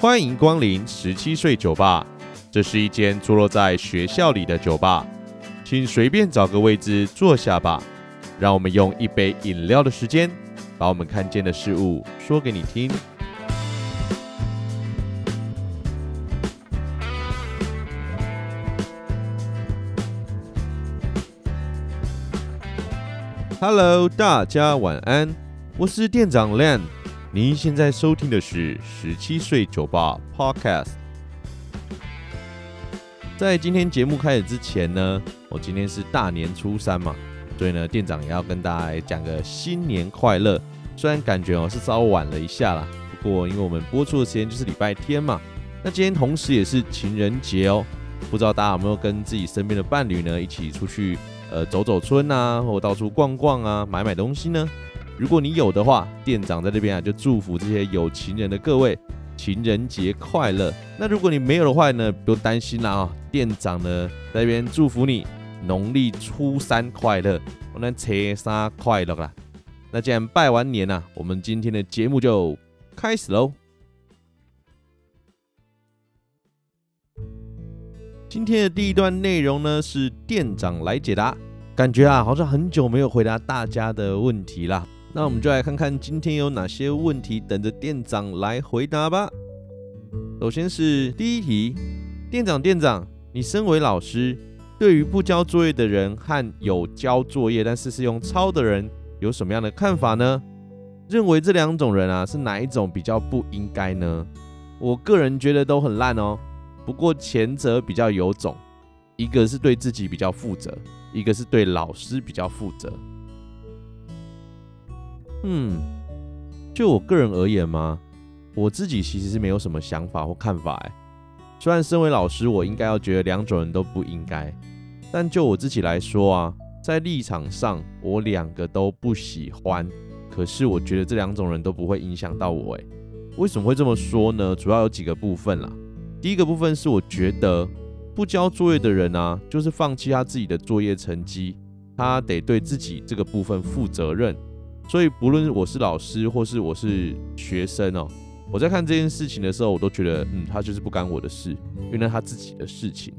欢迎光临十七岁酒吧，这是一间坐落在学校里的酒吧，请随便找个位置坐下吧。让我们用一杯饮料的时间，把我们看见的事物说给你听。Hello，大家晚安，我是店长 Len。您现在收听的是《十七岁酒吧》Podcast。在今天节目开始之前呢，我今天是大年初三嘛，所以呢，店长也要跟大家来讲个新年快乐。虽然感觉哦是稍晚了一下啦，不过因为我们播出的时间就是礼拜天嘛，那今天同时也是情人节哦，不知道大家有没有跟自己身边的伴侣呢一起出去呃走走春啊，或到处逛逛啊，买买东西呢？如果你有的话，店长在这边啊，就祝福这些有情人的各位情人节快乐。那如果你没有的话呢，不用担心啦啊，店长呢在这边祝福你农历初三快乐，我们初三快乐啦。那既然拜完年啊，我们今天的节目就开始喽。今天的第一段内容呢，是店长来解答，感觉啊好像很久没有回答大家的问题啦。那我们就来看看今天有哪些问题等着店长来回答吧。首先是第一题，店长店长，你身为老师，对于不交作业的人和有交作业但是是用抄的人，有什么样的看法呢？认为这两种人啊，是哪一种比较不应该呢？我个人觉得都很烂哦。不过前者比较有种，一个是对自己比较负责，一个是对老师比较负责。嗯，就我个人而言嘛，我自己其实是没有什么想法或看法哎。虽然身为老师，我应该要觉得两种人都不应该，但就我自己来说啊，在立场上，我两个都不喜欢。可是我觉得这两种人都不会影响到我哎。为什么会这么说呢？主要有几个部分啦。第一个部分是我觉得不交作业的人啊，就是放弃他自己的作业成绩，他得对自己这个部分负责任。所以，不论我是老师或是我是学生哦，我在看这件事情的时候，我都觉得，嗯，他就是不干我的事，因为那他自己的事情。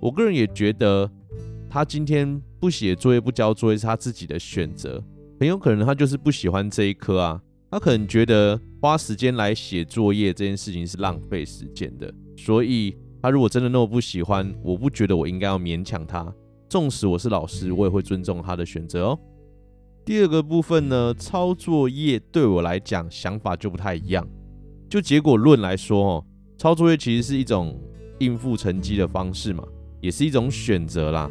我个人也觉得，他今天不写作业、不交作业是他自己的选择，很有可能他就是不喜欢这一科啊，他可能觉得花时间来写作业这件事情是浪费时间的。所以，他如果真的那么不喜欢，我不觉得我应该要勉强他。纵使我是老师，我也会尊重他的选择哦。第二个部分呢，抄作业对我来讲想法就不太一样。就结果论来说哦，抄作业其实是一种应付成绩的方式嘛，也是一种选择啦。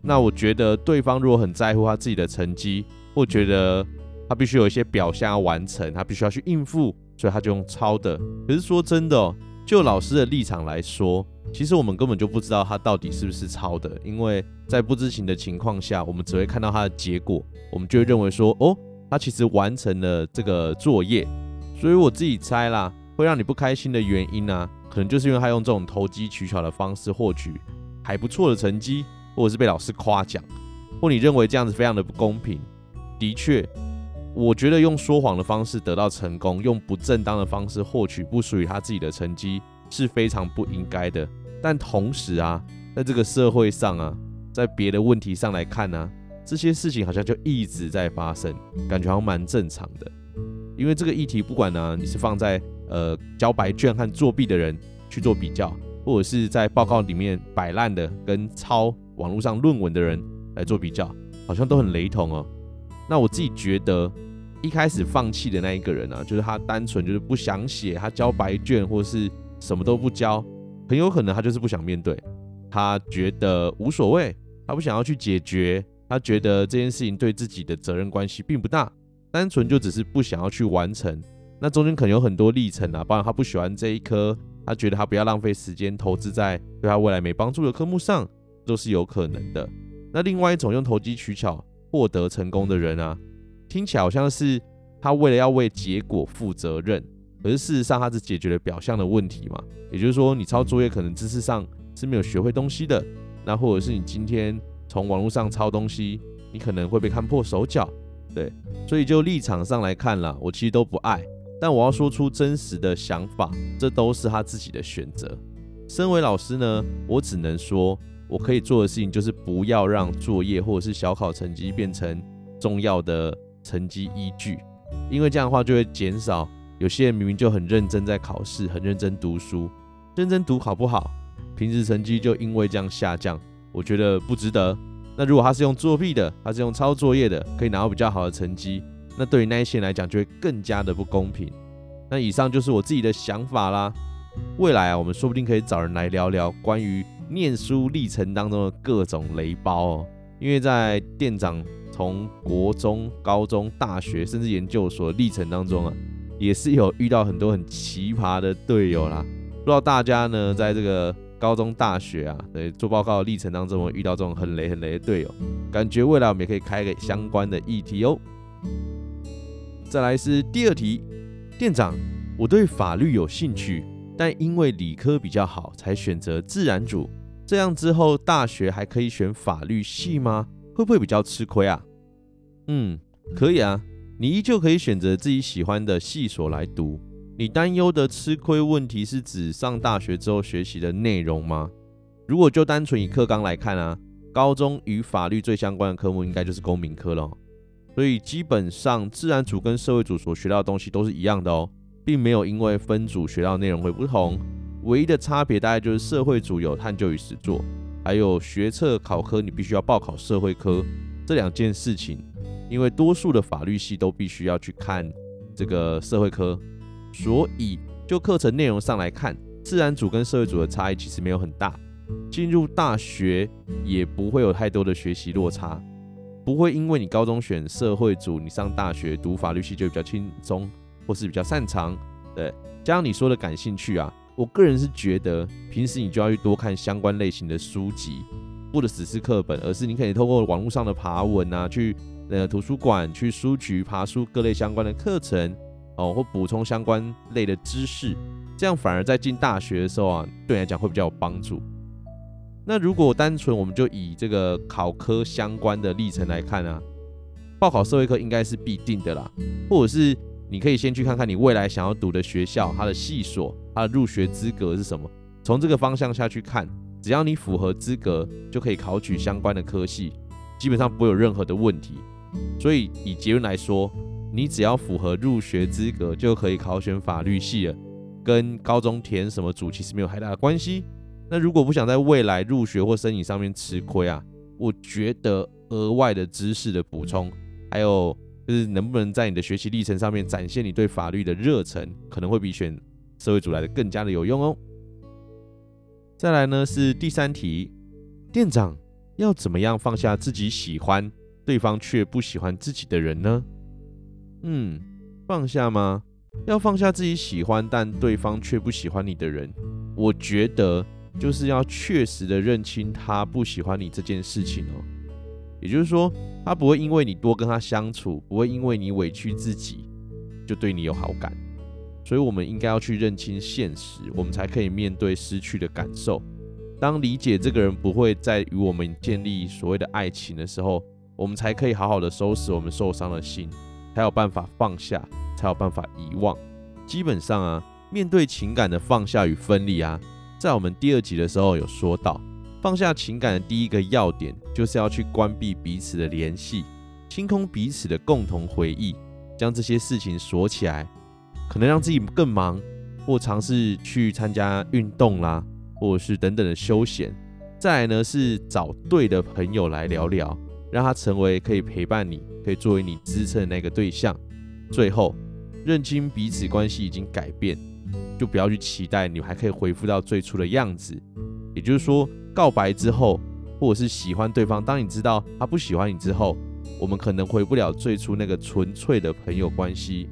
那我觉得对方如果很在乎他自己的成绩，或觉得他必须有一些表现要完成，他必须要去应付，所以他就用抄的。可是说真的哦，就老师的立场来说，其实我们根本就不知道他到底是不是抄的，因为在不知情的情况下，我们只会看到他的结果。我们就会认为说，哦，他其实完成了这个作业，所以我自己猜啦，会让你不开心的原因呢、可能就是因为他用这种投机取巧的方式获取还不错的成绩，或者是被老师夸奖，或你认为这样子非常的不公平。的确，我觉得用说谎的方式得到成功，用不正当的方式获取不属于他自己的成绩是非常不应该的。但同时啊，在这个社会上啊，在别的问题上来看呢、啊。这些事情好像就一直在发生，感觉好像蛮正常的。因为这个议题，不管呢，你是放在呃交白卷和作弊的人去做比较，或者是在报告里面摆烂的跟抄网络上论文的人来做比较，好像都很雷同哦。那我自己觉得，一开始放弃的那一个人啊，就是他单纯就是不想写，他交白卷或是什么都不交，很有可能他就是不想面对，他觉得无所谓，他不想要去解决。他觉得这件事情对自己的责任关系并不大，单纯就只是不想要去完成。那中间可能有很多历程啊，包括他不喜欢这一科，他觉得他不要浪费时间投资在对他未来没帮助的科目上，都是有可能的。那另外一种用投机取巧获得成功的人啊，听起来好像是他为了要为结果负责任，可是事实上他只解决了表象的问题嘛。也就是说，你抄作业可能知识上是没有学会东西的，那或者是你今天。从网络上抄东西，你可能会被看破手脚，对，所以就立场上来看啦，我其实都不爱。但我要说出真实的想法，这都是他自己的选择。身为老师呢，我只能说，我可以做的事情就是不要让作业或者是小考成绩变成重要的成绩依据，因为这样的话就会减少有些人明明就很认真在考试，很认真读书，认真读好不好？平时成绩就因为这样下降，我觉得不值得。那如果他是用作弊的，他是用抄作业的，可以拿到比较好的成绩，那对于那一些人来讲就会更加的不公平。那以上就是我自己的想法啦。未来啊，我们说不定可以找人来聊聊关于念书历程当中的各种雷包哦。因为在店长从国中、高中、大学甚至研究所的历程当中啊，也是有遇到很多很奇葩的队友啦。不知道大家呢，在这个高中、大学啊，做报告的历程当中，会遇到这种很雷、很雷的队友，感觉未来我们也可以开个相关的议题哦。再来是第二题，店长，我对法律有兴趣，但因为理科比较好，才选择自然组。这样之后大学还可以选法律系吗？会不会比较吃亏啊？嗯，可以啊，你依旧可以选择自己喜欢的系所来读。你担忧的吃亏问题是指上大学之后学习的内容吗？如果就单纯以课纲来看啊，高中与法律最相关的科目应该就是公民科了。所以基本上自然组跟社会组所学到的东西都是一样的哦，并没有因为分组学到内容会不同。唯一的差别大概就是社会组有探究与实作，还有学测考科你必须要报考社会科这两件事情。因为多数的法律系都必须要去看这个社会科。所以，就课程内容上来看，自然组跟社会组的差异其实没有很大。进入大学也不会有太多的学习落差，不会因为你高中选社会组，你上大学读法律系就比较轻松，或是比较擅长。对，加上你说的感兴趣啊，我个人是觉得，平时你就要去多看相关类型的书籍，或者只是课本，而是你可以透过网络上的爬文啊，去呃图书馆、去书局爬书各类相关的课程。哦，或补充相关类的知识，这样反而在进大学的时候啊，对你来讲会比较有帮助。那如果单纯我们就以这个考科相关的历程来看啊，报考社会科应该是必定的啦，或者是你可以先去看看你未来想要读的学校，它的系所，它的入学资格是什么，从这个方向下去看，只要你符合资格，就可以考取相关的科系，基本上不会有任何的问题。所以以结论来说。你只要符合入学资格，就可以考选法律系了，跟高中填什么组其实没有太大的关系。那如果不想在未来入学或申请上面吃亏啊，我觉得额外的知识的补充，还有就是能不能在你的学习历程上面展现你对法律的热忱，可能会比选社会组来的更加的有用哦。再来呢是第三题，店长要怎么样放下自己喜欢，对方却不喜欢自己的人呢？嗯，放下吗？要放下自己喜欢但对方却不喜欢你的人，我觉得就是要确实的认清他不喜欢你这件事情哦。也就是说，他不会因为你多跟他相处，不会因为你委屈自己，就对你有好感。所以，我们应该要去认清现实，我们才可以面对失去的感受。当理解这个人不会再与我们建立所谓的爱情的时候，我们才可以好好的收拾我们受伤的心。才有办法放下，才有办法遗忘。基本上啊，面对情感的放下与分离啊，在我们第二集的时候有说到，放下情感的第一个要点，就是要去关闭彼此的联系，清空彼此的共同回忆，将这些事情锁起来，可能让自己更忙，或尝试去参加运动啦，或者是等等的休闲。再来呢，是找对的朋友来聊聊。让他成为可以陪伴你、可以作为你支撑的那个对象。最后，认清彼此关系已经改变，就不要去期待你还可以恢复到最初的样子。也就是说，告白之后，或者是喜欢对方，当你知道他不喜欢你之后，我们可能回不了最初那个纯粹的朋友关系。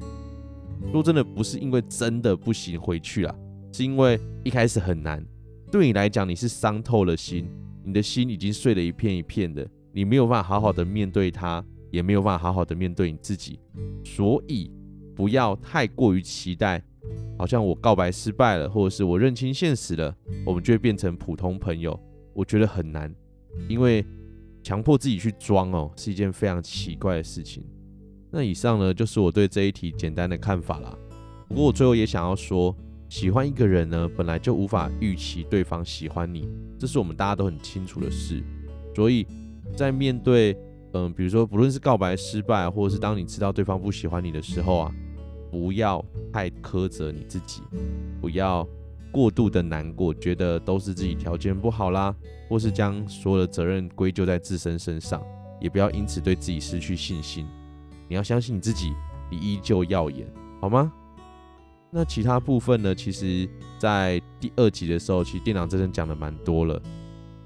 若真的，不是因为真的不行回去了，是因为一开始很难。对你来讲，你是伤透了心，你的心已经碎了一片一片的。你没有办法好好的面对他，也没有办法好好的面对你自己，所以不要太过于期待，好像我告白失败了，或者是我认清现实了，我们就会变成普通朋友。我觉得很难，因为强迫自己去装哦，是一件非常奇怪的事情。那以上呢，就是我对这一题简单的看法啦。不过我最后也想要说，喜欢一个人呢，本来就无法预期对方喜欢你，这是我们大家都很清楚的事。所以在面对，嗯、比如说不论是告白失败，或者是当你知道对方不喜欢你的时候啊，不要太苛责你自己，不要过度的难过，觉得都是自己条件不好啦，或是将所有的责任归咎在自身身上，也不要因此对自己失去信心。你要相信你自己，你依旧耀眼，好吗？那其他部分呢？其实，在第二集的时候，其实店长真的讲的蛮多了。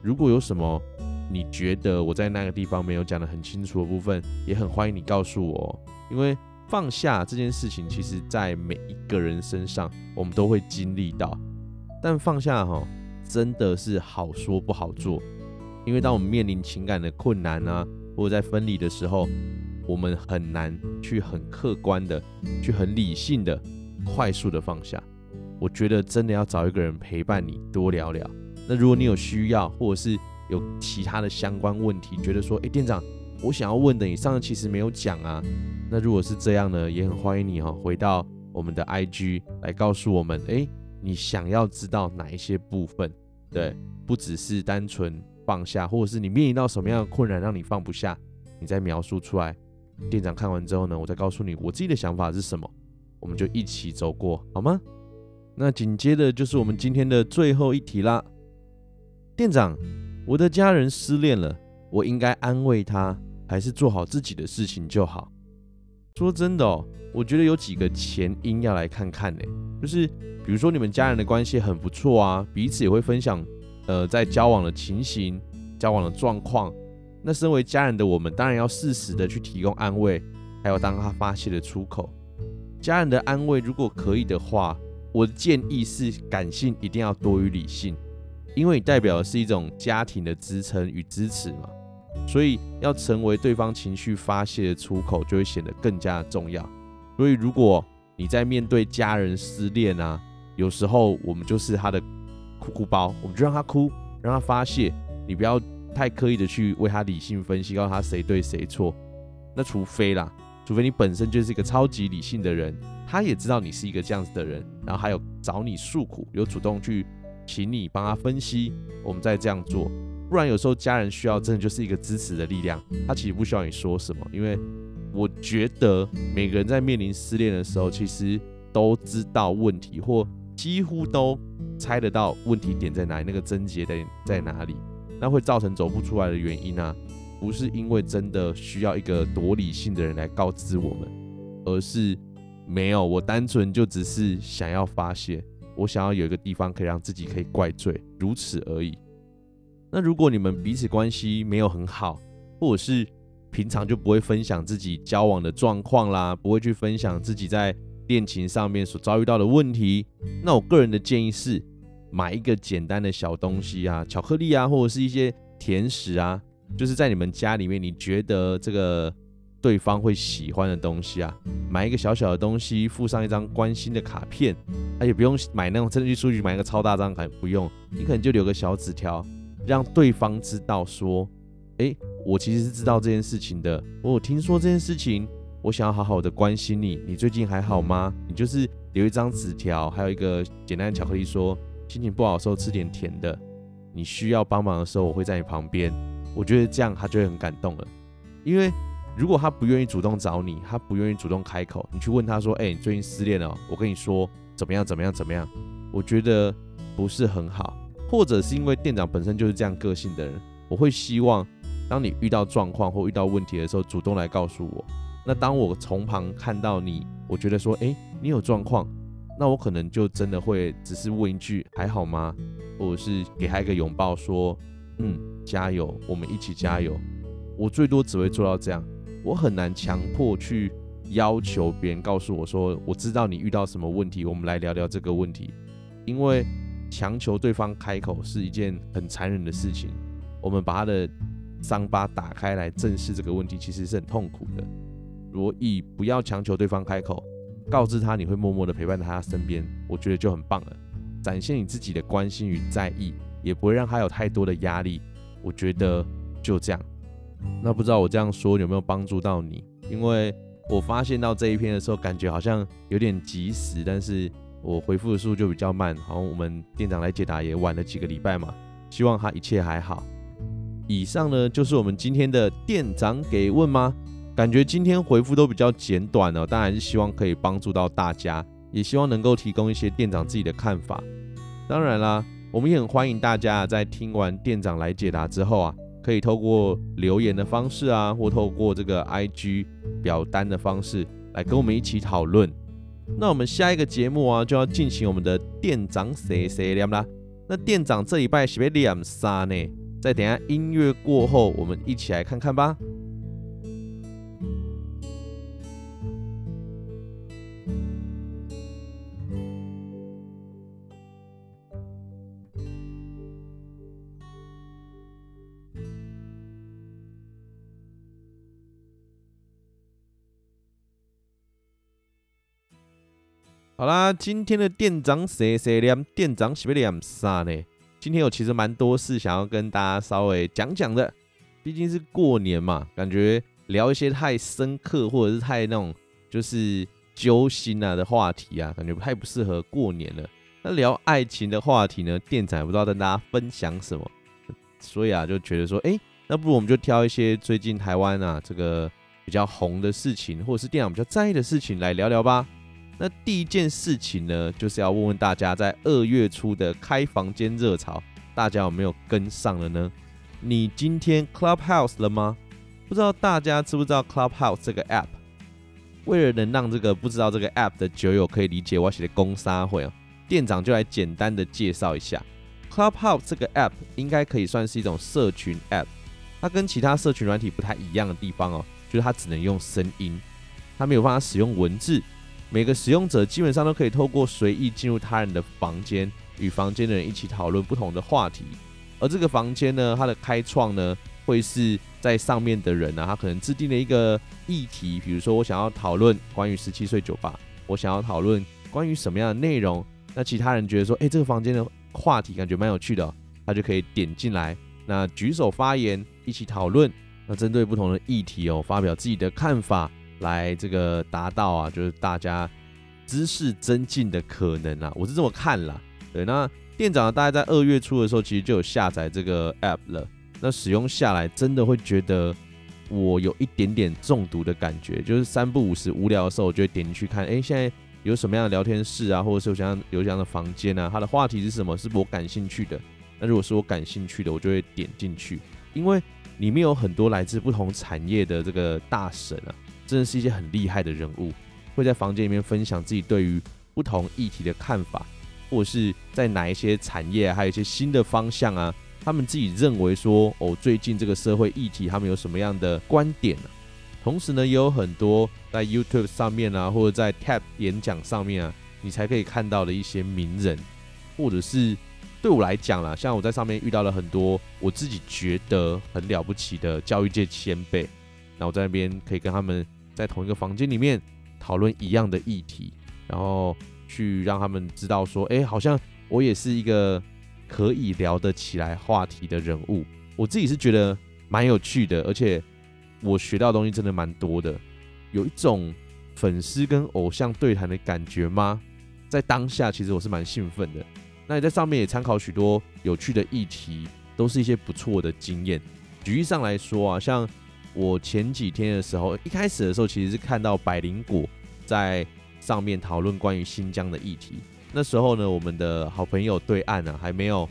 如果有什么你觉得我在那个地方没有讲得很清楚的部分，也很欢迎你告诉我。因为放下这件事情，其实在每一个人身上，我们都会经历到。但放下哈，真的是好说不好做。因为当我们面临情感的困难啊，或者在分离的时候，我们很难去很客观的，去很理性的，快速的放下。我觉得真的要找一个人陪伴你，多聊聊。那如果你有需要，或者是有其他的相关问题，觉得说，哎，店长，我想要问的，你上次其实没有讲啊。那如果是这样呢，也很欢迎你哈，回到我们的 IG 来告诉我们，哎，你想要知道哪一些部分？对，不只是单纯放下，或者是你面临到什么样的困难让你放不下，你再描述出来。店长看完之后呢，我再告诉你我自己的想法是什么，我们就一起走过，好吗？那紧接着就是我们今天的最后一题啦。店长，我的家人失恋了，我应该安慰他，还是做好自己的事情就好？说真的哦，我觉得有几个前因要来看看呢，就是比如说你们家人的关系很不错啊，彼此也会分享，呃，在交往的情形、交往的状况。那身为家人的我们，当然要适时的去提供安慰，还有当他发泄的出口。家人的安慰，如果可以的话，我的建议是感性一定要多于理性，因为你代表的是一种家庭的支撑与支持嘛，所以要成为对方情绪发泄的出口，就会显得更加重要。所以如果你在面对家人失恋啊，有时候我们就是他的哭哭包，我们就让他哭，让他发泄，你不要。太刻意的去为他理性分析，告诉他谁对谁错，那除非啦，除非你本身就是一个超级理性的人，他也知道你是一个这样子的人，然后还有找你诉苦，有主动去 请你帮他分析，我们再这样做。不然有时候家人需要真的就是一个支持的力量，他其实不需要你说什么，因为我觉得每个人在面临失恋的时候，其实都知道问题，或几乎都猜得到问题点在哪里，那个症结在在哪里。那会造成走不出来的原因啊，不是因为真的需要一个多理性的人来告知我们，而是没有，我单纯就只是想要发泄，我想要有一个地方可以让自己可以怪罪，如此而已。那如果你们彼此关系没有很好，或者是平常就不会分享自己交往的状况啦，不会去分享自己在恋情上面所遭遇到的问题，那我个人的建议是。买一个简单的小东西啊，巧克力啊，或者是一些甜食啊，就是在你们家里面你觉得这个对方会喜欢的东西啊，买一个小小的东西，附上一张关心的卡片，而且不用买那种真的去书局买一个超大张卡，不用，你可能就留个小纸条，让对方知道说，哎，我其实是知道这件事情的，我有听说这件事情，我想要好好的关心你，你最近还好吗？你就是留一张纸条，还有一个简单的巧克力说。心情不好的时候吃点甜的，你需要帮忙的时候我会在你旁边。我觉得这样他就会很感动了，因为如果他不愿意主动找你，他不愿意主动开口，你去问他说：“哎，你最近失恋了？”我跟你说怎么样怎么样怎么样？我觉得不是很好，或者是因为店长本身就是这样个性的人，我会希望当你遇到状况或遇到问题的时候，主动来告诉我。那当我从旁看到你，我觉得说：“哎，你有状况。”那我可能就真的会只是问一句还好吗？或者是给他一个拥抱，说嗯，加油，我们一起加油。我最多只会做到这样，我很难强迫去要求别人告诉我说，我知道你遇到什么问题，我们来聊聊这个问题。因为强求对方开口是一件很残忍的事情，我们把他的伤疤打开来正视这个问题，其实是很痛苦的。所以不要强求对方开口。告知他你会默默的陪伴在他身边，我觉得就很棒了。展现你自己的关心与在意，也不会让他有太多的压力。我觉得就这样。那不知道我这样说有没有帮助到你？因为我发现到这一篇的时候，感觉好像有点及时，但是我回复的速度就比较慢。好像我们店长来解答也晚了几个礼拜嘛，希望他一切还好。以上呢就是我们今天的店长给问吗？感觉今天回复都比较简短哦，当然是希望可以帮助到大家，也希望能够提供一些店长自己的看法。当然啦，我们也很欢迎大家在听完店长来解答之后啊，可以透过留言的方式啊，或透过这个 IG 表单的方式来跟我们一起讨论。那我们下一个节目啊，就要进行我们的店长谁谁念啦。那店长这礼拜是不是念三呢？再等下音乐过后，我们一起来看看吧。好啦，今天的店长谁谁念？店长是要念啥呢？今天有其实蛮多事想要跟大家稍微讲讲的，毕竟是过年嘛，感觉聊一些太深刻或者是太那种就是揪心啊的话题啊，感觉太不适合过年了。那聊爱情的话题呢，店长也不知道跟大家分享什么，所以啊就觉得说，哎、那不如我们就挑一些最近台湾啊这个比较红的事情，或者是店长比较在意的事情来聊聊吧。那第一件事情呢，就是要问问大家，在二月初的开房间热潮，大家有没有跟上了呢？你今天 Clubhouse 了吗？不知道大家知不知道 Clubhouse 这个 App？为了能让这个不知道这个 App 的酒友可以理解我写的公杀会啊，店长就来简单的介绍一下 Clubhouse 这个 App，应该可以算是一种社群 App。它跟其他社群软体不太一样的地方哦，就是它只能用声音，它没有办法使用文字。每个使用者基本上都可以透过随意进入他人的房间，与房间的人一起讨论不同的话题。而这个房间呢，它的开创呢，会是在上面的人呢、啊，他可能制定了一个议题，比如说我想要讨论关于十七岁酒吧，我想要讨论关于什么样的内容。那其他人觉得说，哎，这个房间的话题感觉蛮有趣的、他就可以点进来，那举手发言，一起讨论。那针对不同的议题哦，发表自己的看法。来这个达到啊，就是大家知识增进的可能啊，我是这么看啦。对，那店长大概在二月初的时候，其实就有下载这个 app 了。那使用下来，真的会觉得我有一点点中毒的感觉，就是三不五时无聊的时候，我就会点进去看，哎，现在有什么样的聊天室啊，或者是有什么样有这样的房间啊，它的话题是什么，是我感兴趣的。那如果是我感兴趣的，我就会点进去，因为里面有很多来自不同产业的这个大神啊。真的是一些很厉害的人物，会在房间里面分享自己对于不同议题的看法，或者是在哪一些产业，还有一些新的方向啊，他们自己认为说哦，最近这个社会议题他们有什么样的观点啊。同时呢，也有很多在 YouTube 上面啊，或者在 TED 演讲上面啊，你才可以看到的一些名人，或者是对我来讲啦，像我在上面遇到了很多我自己觉得很了不起的教育界前辈，那我在那边可以跟他们。在同一个房间里面讨论一样的议题，然后去让他们知道说，哎，好像我也是一个可以聊得起来话题的人物。我自己是觉得蛮有趣的，而且我学到的东西真的蛮多的，有一种粉丝跟偶像对谈的感觉吗？在当下，其实我是蛮兴奋的。那你在上面也参考许多有趣的议题，都是一些不错的经验。举例上来说啊，像。我前几天的时候，一开始的时候其实是看到百灵果在上面讨论关于新疆的议题。那时候呢，我们的好朋友对岸啊还没有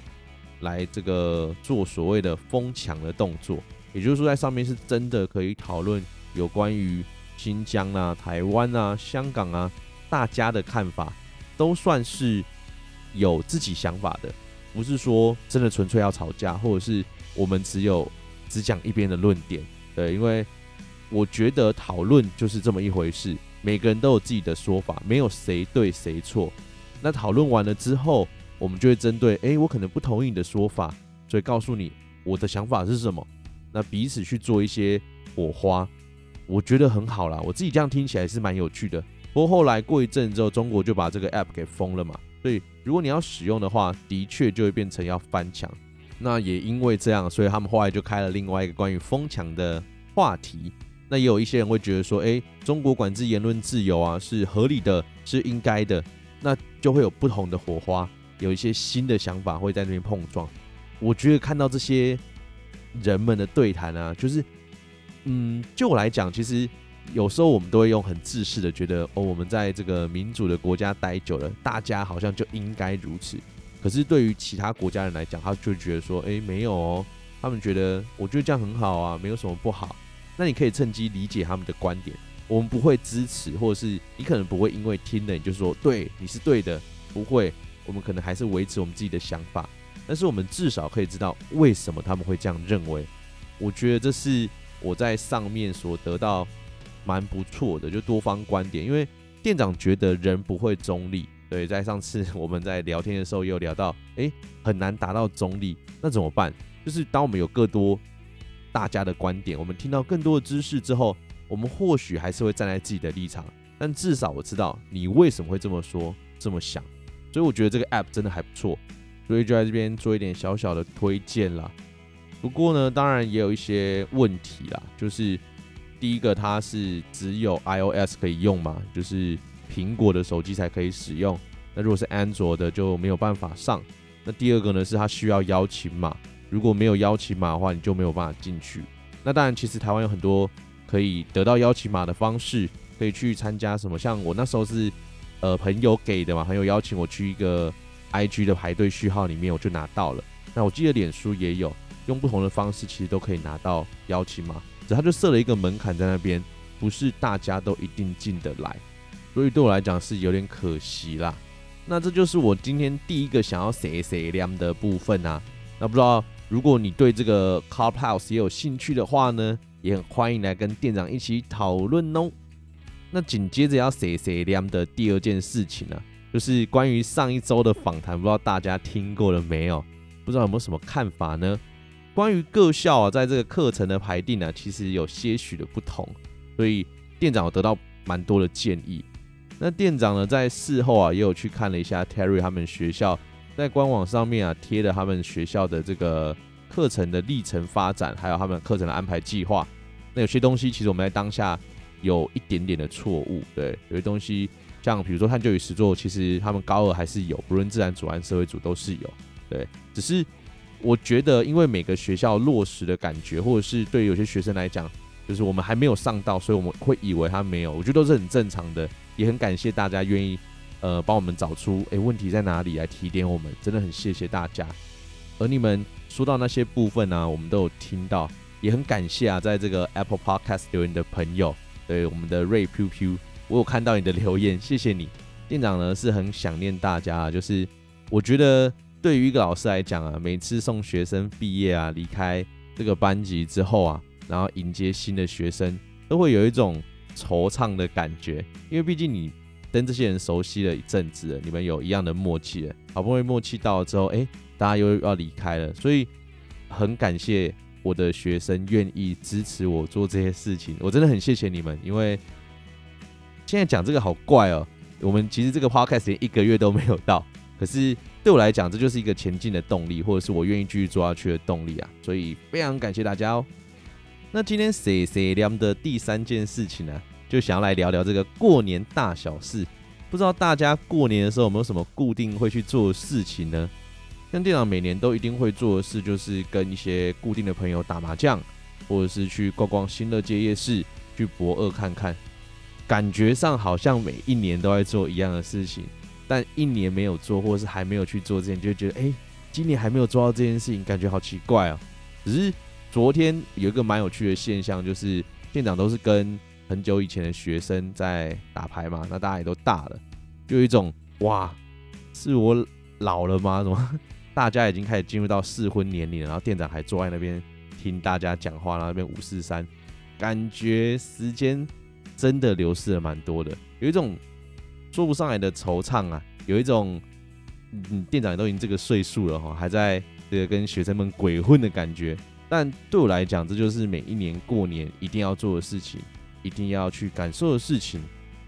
来这个做所谓的封墙的动作，也就是说在上面是真的可以讨论有关于新疆啊、台湾啊、香港啊，大家的看法都算是有自己想法的，不是说真的纯粹要吵架，或者是我们只有只讲一边的论点。对，因为我觉得讨论就是这么一回事，每个人都有自己的说法，没有谁对谁错。那讨论完了之后，我们就会针对，诶，我可能不同意你的说法，所以告诉你我的想法是什么。那彼此去做一些火花，我觉得很好啦。我自己这样听起来是蛮有趣的。不过后来过一阵之后，中国就把这个 app 给封了嘛，所以如果你要使用的话，的确就会变成要翻墙。那也因为这样，所以他们后来就开了另外一个关于封墙的话题。那也有一些人会觉得说，诶，中国管制言论自由啊，是合理的，是应该的。那就会有不同的火花，有一些新的想法会在那边碰撞。我觉得看到这些人们的对谈啊，就是，嗯，就我来讲，其实有时候我们都会用很自私的觉得，哦，我们在这个民主的国家待久了，大家好像就应该如此。可是对于其他国家人来讲，他就觉得说，诶，没有哦，他们觉得，我觉得这样很好啊，没有什么不好。那你可以趁机理解他们的观点，我们不会支持，或者是你可能不会因为听了你就说对，你是对的，不会，我们可能还是维持我们自己的想法，但是我们至少可以知道为什么他们会这样认为。我觉得这是我在上面所得到蛮不错的，就多方观点，因为店长觉得人不会中立，对，在上次我们在聊天的时候也有聊到，诶，很难达到中立，那怎么办？就是当我们有更多。大家的观点，我们听到更多的知识之后，我们或许还是会站在自己的立场，但至少我知道你为什么会这么说、这么想，所以我觉得这个 app 真的还不错，所以就在这边做一点小小的推荐啦。不过呢，当然也有一些问题啦，就是第一个它是只有 iOS 可以用嘛，就是苹果的手机才可以使用，那如果是安卓的就没有办法上。那第二个呢，是它需要邀请码。如果没有邀请码的话，你就没有办法进去。那当然，其实台湾有很多可以得到邀请码的方式，可以去参加什么。像我那时候是呃朋友给的嘛，朋友邀请我去一个 IG 的排队序号里面，我就拿到了。那我记得脸书也有，用不同的方式其实都可以拿到邀请码，只他就设了一个门槛在那边，不是大家都一定进得来，所以对我来讲是有点可惜啦。那这就是我今天第一个想要写写亮的部分啊。那不知道。如果你对这个 Clubhouse 也有兴趣的话呢，也很欢迎来跟店长一起讨论哦。那紧接着要谢谢亮的第二件事情呢、就是关于上一周的访谈，不知道大家听过了没有？不知道有没有什么看法呢？关于各校啊，在这个课程的排定呢、啊，其实有些许的不同，所以店长有得到蛮多的建议。那店长呢，在事后啊，也有去看了一下 Terry 他们学校。在官网上面啊，贴了他们学校的这个课程的历程发展，还有他们课程的安排计划。那有些东西其实我们在当下有一点点的错误，对，有些东西像比如说探究与实作，其实他们高二还是有，不论自然组还是社会组都是有，对。只是我觉得，因为每个学校落实的感觉，或者是对有些学生来讲，就是我们还没有上到，所以我们会以为他没有，我觉得都是很正常的，也很感谢大家愿意。呃，帮我们找出诶问题在哪里来提点我们，真的很谢谢大家。而你们说到那些部分呢、啊，我们都有听到，也很感谢啊，在这个 Apple Podcast 留言的朋友，对我们的瑞 Pu Pu，我有看到你的留言，谢谢你。店长呢是很想念大家，就是我觉得对于一个老师来讲啊，每次送学生毕业啊，离开这个班级之后啊，然后迎接新的学生，都会有一种惆怅的感觉，因为毕竟你。跟这些人熟悉了一阵子，你们有一样的默契了，好不容易默契到了之后，哎，大家又要离开了，所以很感谢我的学生愿意支持我做这些事情，我真的很谢谢你们，因为现在讲这个好怪哦，我们其实这个 podcast 连一个月都没有到，可是对我来讲，这就是一个前进的动力，或者是我愿意继续做下去的动力啊，所以非常感谢大家哦。那今天谢谢亮的第三件事情呢、就想要来聊聊这个过年大小事，不知道大家过年的时候有没有什么固定会去做事情呢？像店长每年都一定会做的事，就是跟一些固定的朋友打麻将，或者是去逛逛新乐街夜市，去博二看看。感觉上好像每一年都在做一样的事情，但一年没有做，或者是还没有去做之前，就觉得哎、今年还没有做到这件事情，感觉好奇怪哦。只是昨天有一个蛮有趣的现象，就是店长都是跟很久以前的学生在打牌嘛，那大家也都大了，就有一种哇，是我老了吗？怎么 大家已经开始进入到适婚年龄了？然后店长还坐在那边听大家讲话，然后那边五四三，感觉时间真的流逝了蛮多的，有一种说不上来的惆怅啊，有一种嗯，店长都已经这个岁数了哈，还在这个跟学生们鬼混的感觉。但对我来讲，这就是每一年过年一定要做的事情。一定要去感受的事情，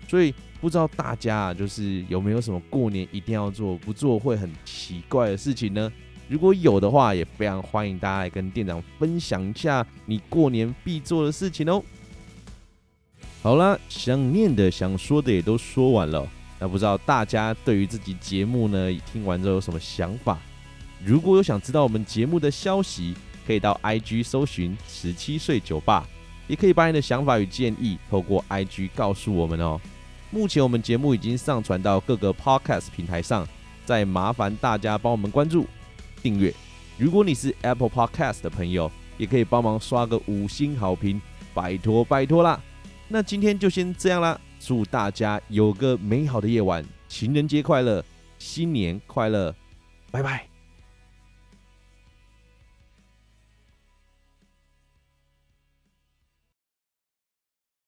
所以不知道大家啊，就是有没有什么过年一定要做，不做会很奇怪的事情呢？如果有的话，也非常欢迎大家来跟店长分享一下你过年必做的事情哦。好啦，想念的、想说的也都说完了。那不知道大家对于这集节目呢，听完之后有什么想法？如果有想知道我们节目的消息，可以到 IG 搜寻十七岁酒吧，也可以把你的想法与建议透过 IG 告诉我们哦。目前我们节目已经上传到各个 Podcast 平台上，再麻烦大家帮我们关注、订阅。如果你是 Apple Podcast 的朋友，也可以帮忙刷个五星好评，拜托拜托啦！那今天就先这样啦，祝大家有个美好的夜晚，情人节快乐，新年快乐，拜拜。